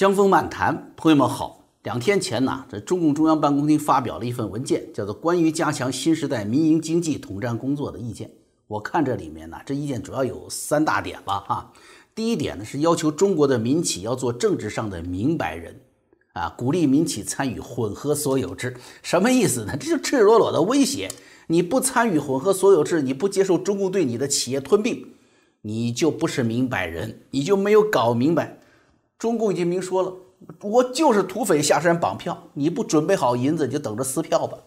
江峰漫谈，朋友们好。两天前呢，这中共中央办公厅发表了一份文件，叫做《关于加强新时代民营经济统战工作的意见》。我看这里面呢，这意见主要有三大点吧，哈。第一点呢，是要求中国的民企要做政治上的明白人，啊，鼓励民企参与混合所有制。什么意思呢？这就赤裸裸的威胁，你不参与混合所有制，你不接受中共对你的企业吞并，你就不是明白人，你就没有搞明白。中共已经明说了，我就是土匪下山绑票，你不准备好银子，你就等着撕票吧。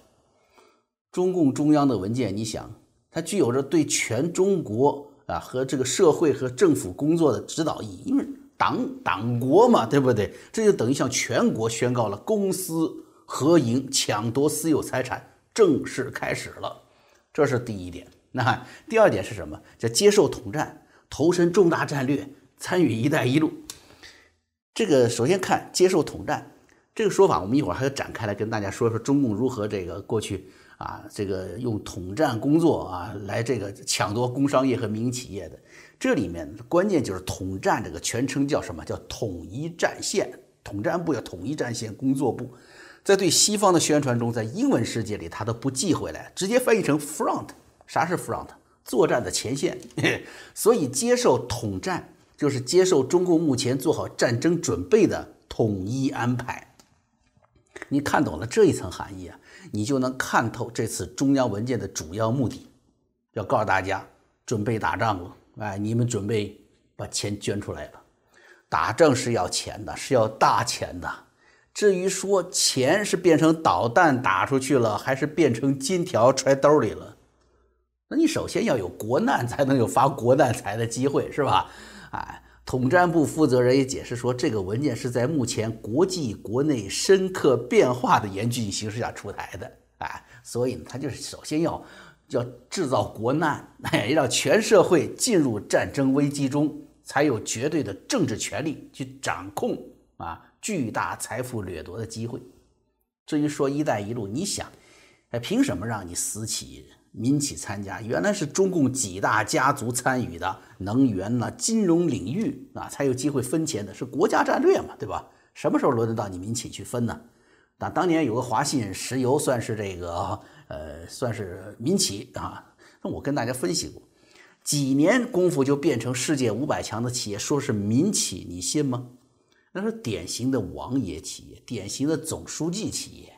中共中央的文件，你想，它具有着对全中国啊和这个社会和政府工作的指导意义，因为党党国嘛，对不对？这就等于向全国宣告了公私合营抢夺私有财产正式开始了，这是第一点。那第二点是什么？叫接受统战，投身重大战略，参与“一带一路”。这个首先看接受统战这个说法，我们一会儿还要展开来跟大家说说中共如何这个过去啊，这个用统战工作啊来这个抢夺工商业和民营企业的。这里面关键就是统战这个全称叫什么？叫统一战线，统战部叫统一战线工作部。在对西方的宣传中，在英文世界里他都不忌讳来，直接翻译成 front。啥是 front？作战的前线。所以接受统战。就是接受中共目前做好战争准备的统一安排。你看懂了这一层含义啊，你就能看透这次中央文件的主要目的，要告诉大家准备打仗了。哎，你们准备把钱捐出来了。打仗是要钱的，是要大钱的。至于说钱是变成导弹打出去了，还是变成金条揣兜里了，那你首先要有国难，才能有发国难财的机会，是吧？哎，统战部负责人也解释说，这个文件是在目前国际国内深刻变化的严峻形势下出台的。哎，所以呢，他就是首先要要制造国难，哎，让全社会进入战争危机中，才有绝对的政治权力去掌控啊巨大财富掠夺的机会。至于说“一带一路”，你想，哎，凭什么让你私企？民企参加原来是中共几大家族参与的能源呐、金融领域啊，才有机会分钱的，是国家战略嘛，对吧？什么时候轮得到你民企去分呢？那当年有个华信石油，算是这个呃，算是民企啊。那我跟大家分析过，几年功夫就变成世界五百强的企业，说是民企，你信吗？那是典型的王爷企业，典型的总书记企业，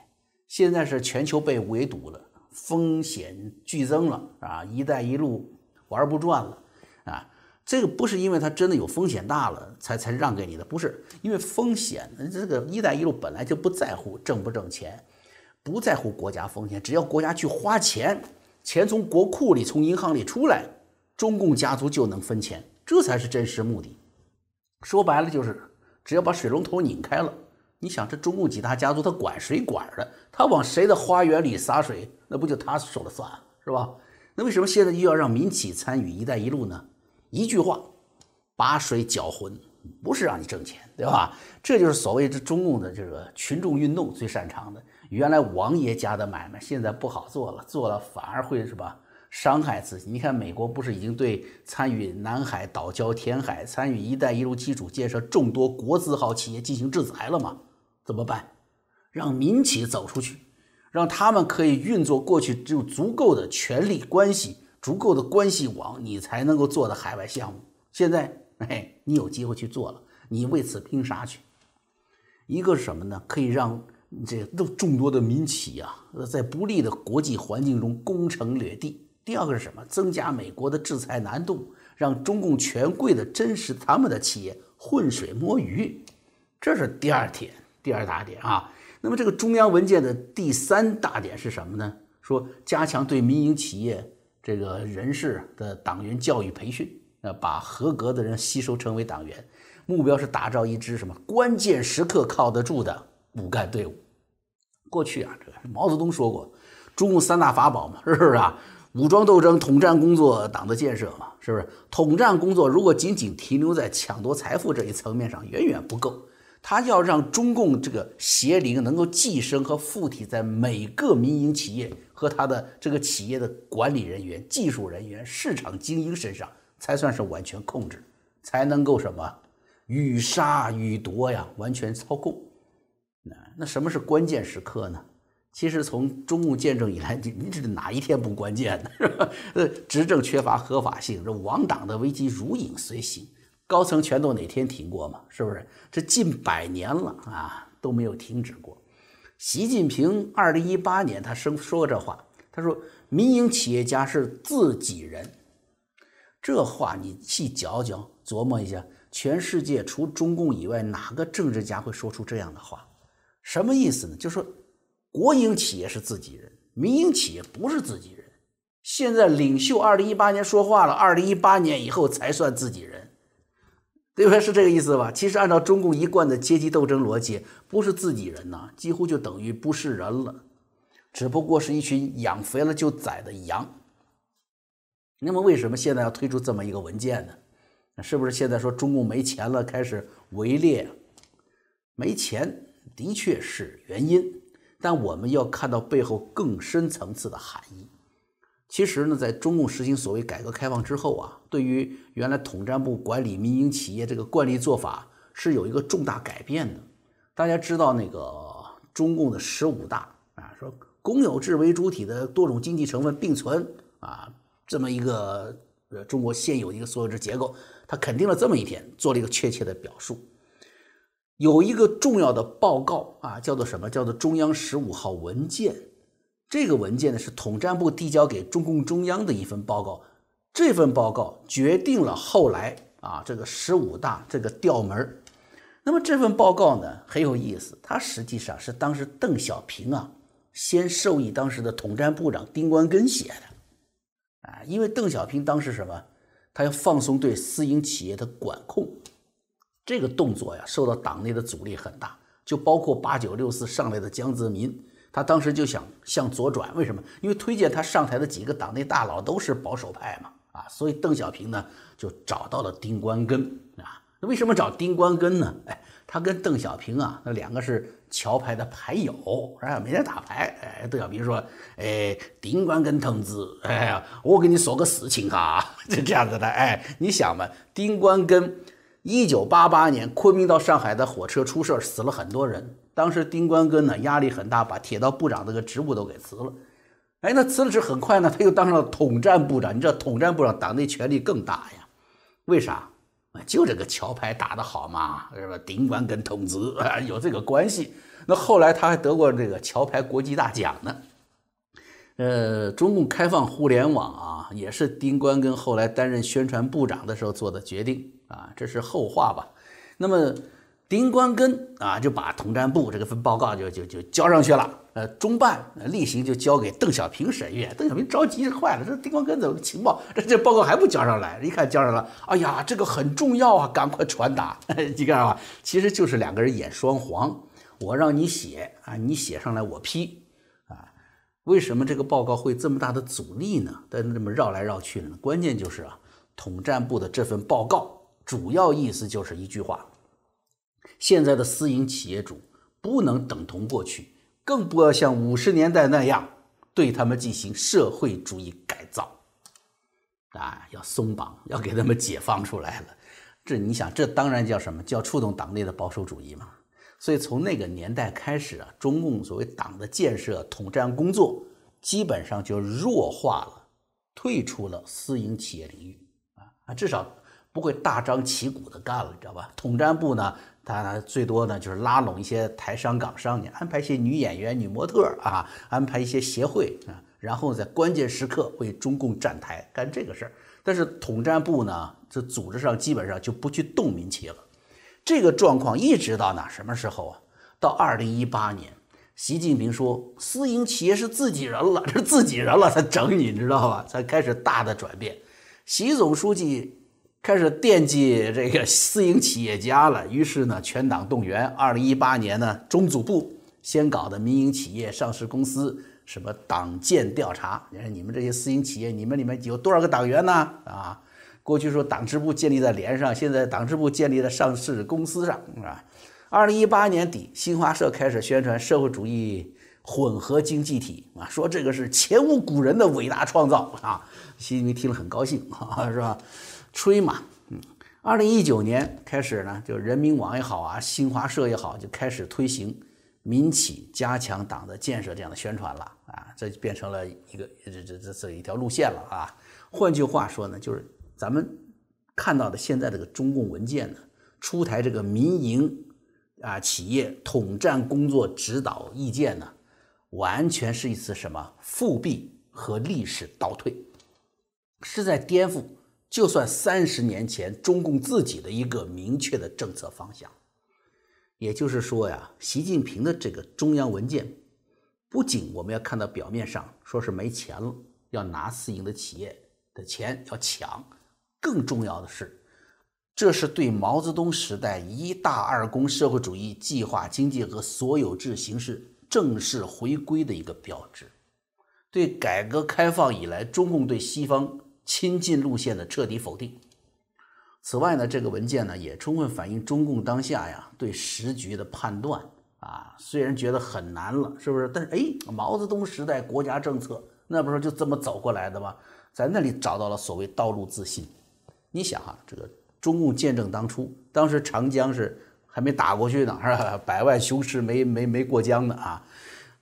现在是全球被围堵了。风险剧增了啊！一带一路玩不转了啊！这个不是因为它真的有风险大了才才让给你的，不是因为风险。这个一带一路本来就不在乎挣不挣钱，不在乎国家风险，只要国家去花钱，钱从国库里、从银行里出来，中共家族就能分钱，这才是真实目的。说白了就是，只要把水龙头拧开了。你想这中共几大家族，他管谁管的，他往谁的花园里洒水，那不就他说了算，是吧？那为什么现在又要让民企参与“一带一路”呢？一句话，把水搅浑，不是让你挣钱，对吧？这就是所谓这中共的这个群众运动最擅长的。原来王爷家的买卖，现在不好做了，做了反而会是吧？伤害自己。你看美国不是已经对参与南海岛礁填海、参与“一带一路”基础建设众多国字号企业进行制裁了吗？怎么办？让民企走出去，让他们可以运作过去只有足够的权力关系、足够的关系网，你才能够做的海外项目。现在，哎，你有机会去做了，你为此拼杀去。一个是什么呢？可以让这都众多的民企啊，在不利的国际环境中攻城略地。第二个是什么？增加美国的制裁难度，让中共权贵的真实他们的企业浑水摸鱼。这是第二点。第二大点啊，那么这个中央文件的第三大点是什么呢？说加强对民营企业这个人士的党员教育培训，呃，把合格的人吸收成为党员，目标是打造一支什么关键时刻靠得住的骨干队伍。过去啊，这个毛泽东说过，中共三大法宝嘛，是不是啊？武装斗争、统战工作、党的建设嘛，是不是？统战工作如果仅仅停留在抢夺财富这一层面上，远远不够。他要让中共这个邪灵能够寄生和附体在每个民营企业和他的这个企业的管理人员、技术人员、市场精英身上，才算是完全控制，才能够什么与杀与夺呀，完全操控。那那什么是关键时刻呢？其实从中共建政以来，你你这哪一天不关键呢？是吧？呃，执政缺乏合法性，这亡党的危机如影随形，高层权斗哪天停过吗？是不是？这近百年了啊，都没有停止过。习近平二零一八年他生说过这话，他说：“民营企业家是自己人。”这话你细嚼嚼琢磨一下，全世界除中共以外，哪个政治家会说出这样的话？什么意思呢？就说国营企业是自己人，民营企业不是自己人。现在领袖二零一八年说话了，二零一八年以后才算自己人，对不对？是这个意思吧？其实按照中共一贯的阶级斗争逻辑，不是自己人呐，几乎就等于不是人了，只不过是一群养肥了就宰的羊。那么为什么现在要推出这么一个文件呢？是不是现在说中共没钱了，开始围猎？没钱的确是原因，但我们要看到背后更深层次的含义。其实呢，在中共实行所谓改革开放之后啊，对于原来统战部管理民营企业这个惯例做法是有一个重大改变的。大家知道那个中共的十五大啊，说公有制为主体的多种经济成分并存啊。这么一个呃，中国现有一个所有制结构，他肯定了这么一点，做了一个确切的表述。有一个重要的报告啊，叫做什么？叫做中央十五号文件。这个文件呢，是统战部递交给中共中央的一份报告。这份报告决定了后来啊，这个十五大这个调门那么这份报告呢，很有意思，它实际上是当时邓小平啊，先授意当时的统战部长丁关根写的。啊，因为邓小平当时什么，他要放松对私营企业的管控，这个动作呀，受到党内的阻力很大，就包括八九六四上来的江泽民，他当时就想向左转，为什么？因为推荐他上台的几个党内大佬都是保守派嘛，啊，所以邓小平呢就找到了丁关根啊，那为什么找丁关根呢？哎，他跟邓小平啊，那两个是。桥牌的牌友，啊，每天打牌。哎，邓小平说：“哎，丁关根同志，哎呀，我给你说个事情哈，就这样子的。哎，你想嘛，丁关根，一九八八年昆明到上海的火车出事死了很多人。当时丁关根呢压力很大，把铁道部长这个职务都给辞了。哎，那辞了职很快呢，他又当上了统战部长。你知道统战部长党内权力更大呀？为啥？就这个桥牌打得好嘛，是吧？丁关根同志啊，有这个关系。”那后来他还得过这个桥牌国际大奖呢。呃，中共开放互联网啊，也是丁关根后来担任宣传部长的时候做的决定啊，这是后话吧。那么丁关根啊，就把统战部这个份报告就就就交上去了。呃，中办例行就交给邓小平审阅，邓小平着急坏了，这丁关根怎么情报？这这报告还不交上来？一看交上了，哎呀，这个很重要啊，赶快传达。你看吧，其实就是两个人演双簧。我让你写啊，你写上来我批啊。为什么这个报告会这么大的阻力呢？但这么绕来绕去呢？关键就是啊，统战部的这份报告主要意思就是一句话：现在的私营企业主不能等同过去，更不要像五十年代那样对他们进行社会主义改造啊，要松绑，要给他们解放出来了。这你想，这当然叫什么叫触动党内的保守主义嘛？所以从那个年代开始啊，中共所谓党的建设、统战工作，基本上就弱化了，退出了私营企业领域啊啊，至少不会大张旗鼓的干了，你知道吧？统战部呢，他呢最多呢就是拉拢一些台商、港商，你安排一些女演员、女模特啊，安排一些协会啊，然后在关键时刻为中共站台干这个事儿。但是统战部呢，这组织上基本上就不去动民企了。这个状况一直到哪什么时候啊？到二零一八年，习近平说私营企业是自己人了，是自己人了，才整你你，知道吧？才开始大的转变。习总书记开始惦记这个私营企业家了，于是呢，全党动员。二零一八年呢，中组部先搞的民营企业、上市公司什么党建调查，你看你们这些私营企业，你们里面有多少个党员呢？啊？过去说党支部建立在连上，现在党支部建立在上市公司上，是吧。二零一八年底，新华社开始宣传社会主义混合经济体啊，说这个是前无古人的伟大创造啊。习近平听了很高兴 啊，是吧？吹嘛，嗯。二零一九年开始呢，就人民网也好啊，新华社也好，就开始推行民企加强党的建设这样的宣传了啊，这就变成了一个这这这这一条路线了啊。换句话说呢，就是咱们看到的现在这个中共文件呢，出台这个民营啊企业统战工作指导意见呢，完全是一次什么复辟和历史倒退，是在颠覆。就算三十年前中共自己的一个明确的政策方向，也就是说呀，习近平的这个中央文件，不仅我们要看到表面上说是没钱了，要拿私营的企业的钱要抢，更重要的是，这是对毛泽东时代“一大二公”社会主义计划经济和所有制形式正式回归的一个标志，对改革开放以来中共对西方。亲近路线的彻底否定。此外呢，这个文件呢也充分反映中共当下呀对时局的判断啊。虽然觉得很难了，是不是？但是哎，毛泽东时代国家政策那不是就这么走过来的吗？在那里找到了所谓道路自信。你想哈，这个中共建政当初，当时长江是还没打过去呢，是吧？百万雄师没没没过江呢啊。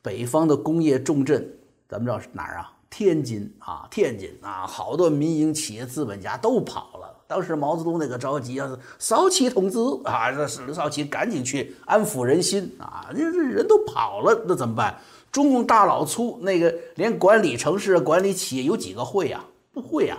北方的工业重镇，咱们知道是哪儿啊？天津啊，天津啊，好多民营企业资本家都跑了。当时毛泽东那个着急啊，少奇同志啊，这是刘少奇赶紧去安抚人心啊，这这人都跑了，那怎么办？中共大老粗那个连管理城市、管理企业有几个会呀？不会呀。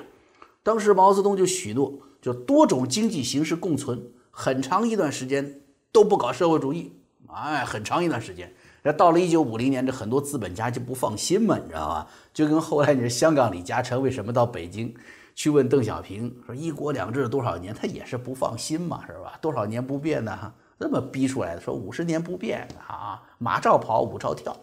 当时毛泽东就许诺，就多种经济形式共存，很长一段时间都不搞社会主义，哎，很长一段时间。那到了一九五零年，这很多资本家就不放心嘛，你知道吧？就跟后来你说香港李嘉诚为什么到北京去问邓小平说“一国两制”多少年，他也是不放心嘛，是吧？多少年不变呢？那么逼出来的，说五十年不变啊，马照跑，舞照跳，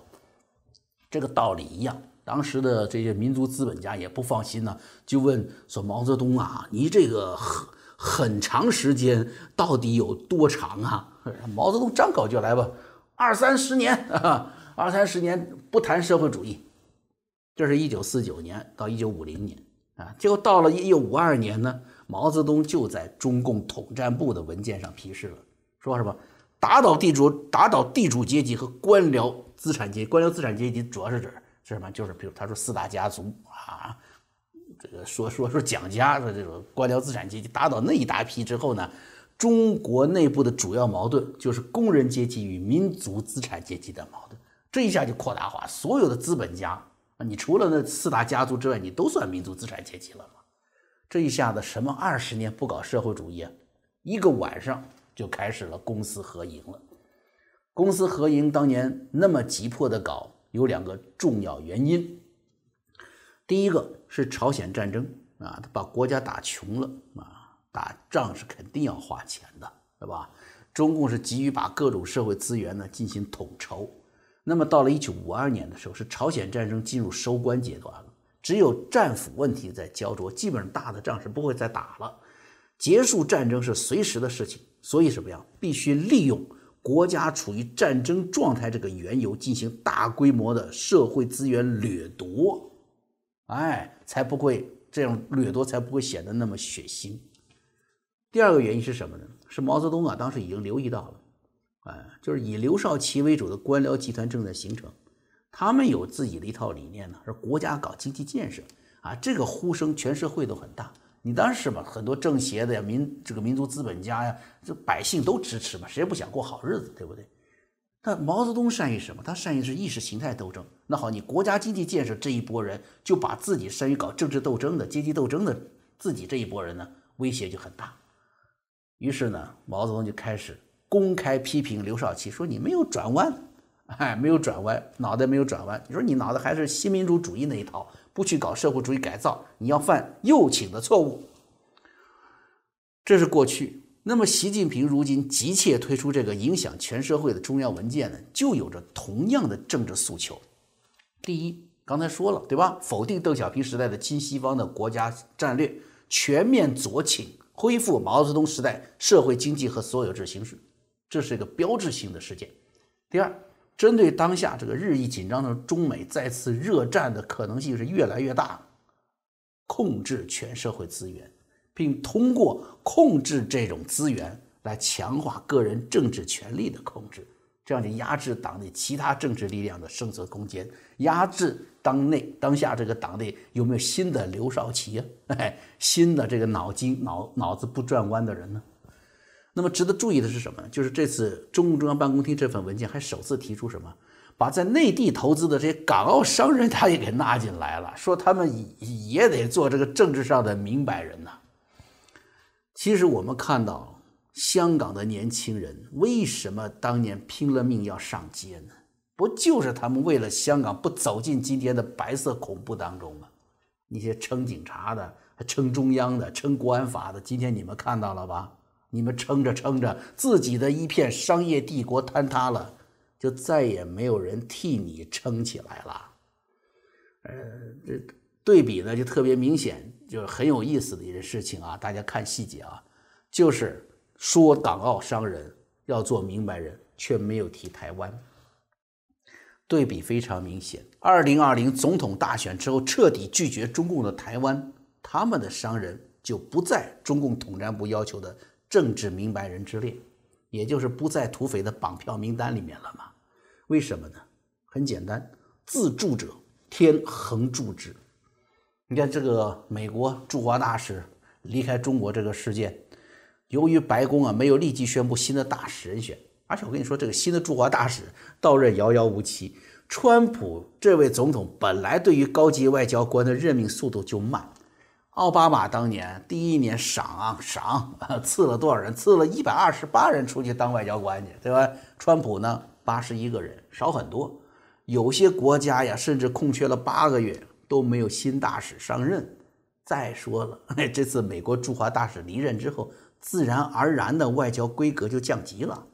这个道理一样。当时的这些民族资本家也不放心呢，就问说：“毛泽东啊，你这个很很长时间到底有多长啊？” 毛泽东张口就来吧。二三十年啊，二三十年不谈社会主义，这是一九四九年到一九五零年啊，结果到了一九五二年呢，毛泽东就在中共统战部的文件上批示了，说什么打倒地主，打倒地主阶级和官僚资产阶级，官僚资产阶级主要是指是什么？就是比如他说四大家族啊，这个说说说蒋家的这种官僚资产阶级，打倒那一大批之后呢？中国内部的主要矛盾就是工人阶级与民族资产阶级的矛盾，这一下就扩大化，所有的资本家啊，你除了那四大家族之外，你都算民族资产阶级了吗？这一下子什么二十年不搞社会主义，一个晚上就开始了公私合营了。公私合营当年那么急迫的搞，有两个重要原因。第一个是朝鲜战争啊，他把国家打穷了啊。打仗是肯定要花钱的，对吧？中共是急于把各种社会资源呢进行统筹。那么到了一九五二年的时候，是朝鲜战争进入收官阶段了，只有战俘问题在焦灼，基本上大的仗是不会再打了。结束战争是随时的事情，所以什么呀？必须利用国家处于战争状态这个缘由，进行大规模的社会资源掠夺，哎，才不会这样掠夺，才不会显得那么血腥。第二个原因是什么呢？是毛泽东啊，当时已经留意到了，哎，就是以刘少奇为主的官僚集团正在形成，他们有自己的一套理念呢，是国家搞经济建设啊，这个呼声全社会都很大。你当时嘛，很多政协的呀、民这个民族资本家呀，这百姓都支持嘛，谁不想过好日子，对不对？但毛泽东善于什么？他善于是意识形态斗争。那好，你国家经济建设这一波人，就把自己善于搞政治斗争的、阶级斗争的自己这一波人呢，威胁就很大。于是呢，毛泽东就开始公开批评刘少奇，说你没有转弯，哎，没有转弯，脑袋没有转弯。你说你脑袋还是新民主主义那一套，不去搞社会主义改造，你要犯右倾的错误。这是过去。那么习近平如今急切推出这个影响全社会的中央文件呢，就有着同样的政治诉求。第一，刚才说了，对吧？否定邓小平时代的亲西方的国家战略，全面左倾。恢复毛泽东时代社会经济和所有制形式，这是一个标志性的事件。第二，针对当下这个日益紧张的中美再次热战的可能性是越来越大，控制全社会资源，并通过控制这种资源来强化个人政治权利的控制，这样就压制党内其他政治力量的生存空间，压制当内当下这个党内有没有新的刘少奇啊？哎，新的这个脑筋脑脑子不转弯的人呢？那么值得注意的是什么呢？就是这次中共中央办公厅这份文件还首次提出什么？把在内地投资的这些港澳商人，他也给纳进来了，说他们也得做这个政治上的明白人呐。其实我们看到香港的年轻人为什么当年拼了命要上街呢？不就是他们为了香港不走进今天的白色恐怖当中吗？那些称警察的、称中央的、称国安法的，今天你们看到了吧？你们撑着撑着，自己的一片商业帝国坍塌了，就再也没有人替你撑起来了。呃，这对比呢就特别明显，就是很有意思的一件事情啊。大家看细节啊，就是说港澳商人要做明白人，却没有提台湾。对比非常明显。二零二零总统大选之后，彻底拒绝中共的台湾，他们的商人就不在中共统战部要求的。政治明白人之列，也就是不在土匪的绑票名单里面了嘛？为什么呢？很简单，自助者天恒助之。你看这个美国驻华大使离开中国这个事件，由于白宫啊没有立即宣布新的大使人选，而且我跟你说，这个新的驻华大使到任遥遥无期。川普这位总统本来对于高级外交官的任命速度就慢。奥巴马当年第一年赏赏 赐了多少人？赐了一百二十八人出去当外交官去，对吧？川普呢，八十一个人，少很多。有些国家呀，甚至空缺了八个月都没有新大使上任。再说了，这次美国驻华大使离任之后，自然而然的外交规格就降级了。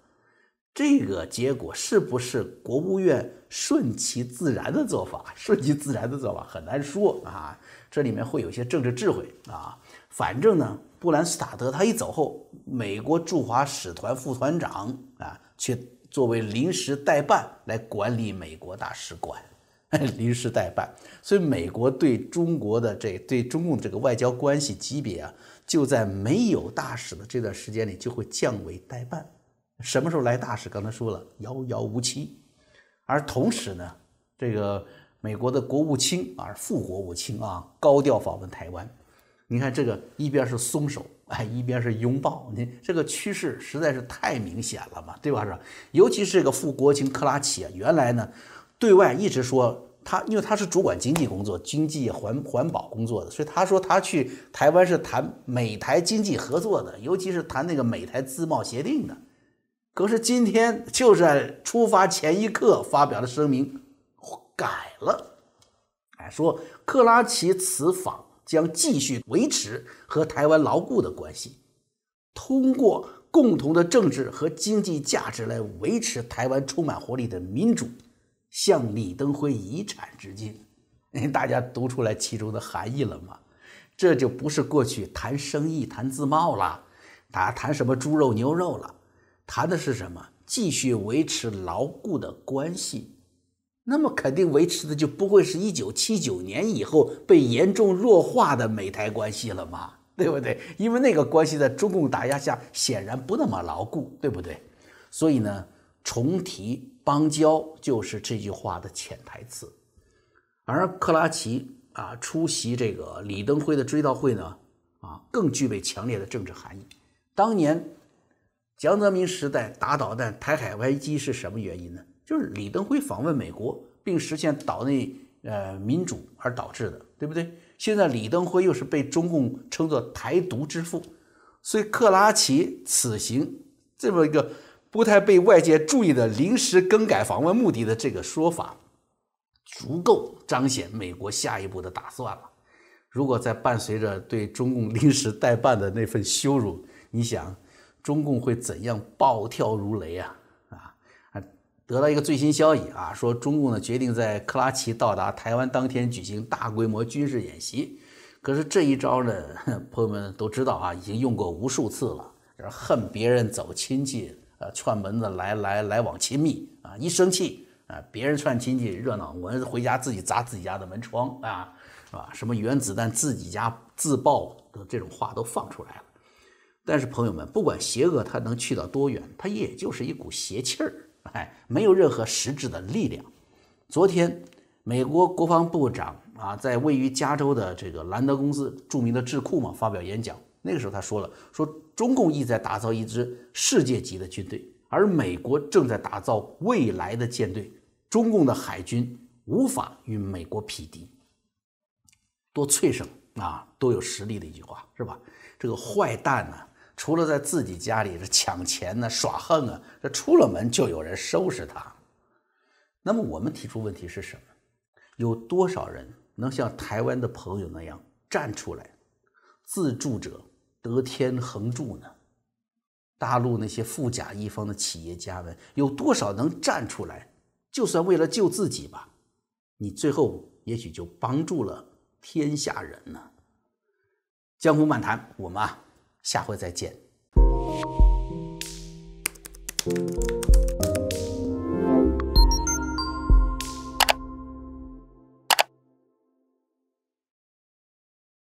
这个结果是不是国务院顺其自然的做法？顺其自然的做法很难说啊。这里面会有些政治智慧啊，反正呢，布兰斯塔德他一走后，美国驻华使团副团长啊，却作为临时代办来管理美国大使馆，临时代办。所以美国对中国的这对中共这个外交关系级别啊，就在没有大使的这段时间里就会降为代办。什么时候来大使？刚才说了，遥遥无期。而同时呢，这个。美国的国务卿啊，副国务卿啊，高调访问台湾。你看这个一边是松手，哎，一边是拥抱，你这个趋势实在是太明显了嘛，对吧？是吧？尤其是这个副国务卿克拉奇啊，原来呢，对外一直说他，因为他是主管经济工作、经济环环保工作的，所以他说他去台湾是谈美台经济合作的，尤其是谈那个美台自贸协定的。可是今天就在出发前一刻发表了声明。改了，哎，说克拉奇此访将继续维持和台湾牢固的关系，通过共同的政治和经济价值来维持台湾充满活力的民主，向李登辉遗产致敬。大家读出来其中的含义了吗？这就不是过去谈生意、谈自贸了，他谈什么猪肉、牛肉了，谈的是什么？继续维持牢固的关系。那么肯定维持的就不会是一九七九年以后被严重弱化的美台关系了嘛，对不对？因为那个关系在中共打压下显然不那么牢固，对不对？所以呢，重提邦交就是这句话的潜台词。而克拉奇啊出席这个李登辉的追悼会呢，啊更具备强烈的政治含义。当年江泽民时代打导弹台海危机是什么原因呢？就是李登辉访问美国，并实现岛内呃民主而导致的，对不对？现在李登辉又是被中共称作台独之父，所以克拉奇此行这么一个不太被外界注意的临时更改访问目的的这个说法，足够彰显美国下一步的打算了。如果再伴随着对中共临时代办的那份羞辱，你想中共会怎样暴跳如雷啊？啊得到一个最新消息啊，说中共呢决定在克拉奇到达台湾当天举行大规模军事演习。可是这一招呢，朋友们都知道啊，已经用过无数次了。恨别人走亲戚，呃，串门子来来来往亲密啊，一生气啊，别人串亲戚热闹，我回家自己砸自己家的门窗啊，是吧？什么原子弹自己家自爆的这种话都放出来了。但是朋友们，不管邪恶它能去到多远，它也就是一股邪气儿，哎，没有任何实质的力量。昨天，美国国防部长啊，在位于加州的这个兰德公司著名的智库嘛发表演讲，那个时候他说了，说中共意在打造一支世界级的军队，而美国正在打造未来的舰队，中共的海军无法与美国匹敌。多脆生啊，多有实力的一句话是吧？这个坏蛋呢？除了在自己家里这抢钱呢、耍横啊，这出了门就有人收拾他。那么我们提出问题是什么？有多少人能像台湾的朋友那样站出来？自助者得天恒助呢？大陆那些富甲一方的企业家们，有多少能站出来？就算为了救自己吧，你最后也许就帮助了天下人呢。江湖漫谈，我们啊。下回再见。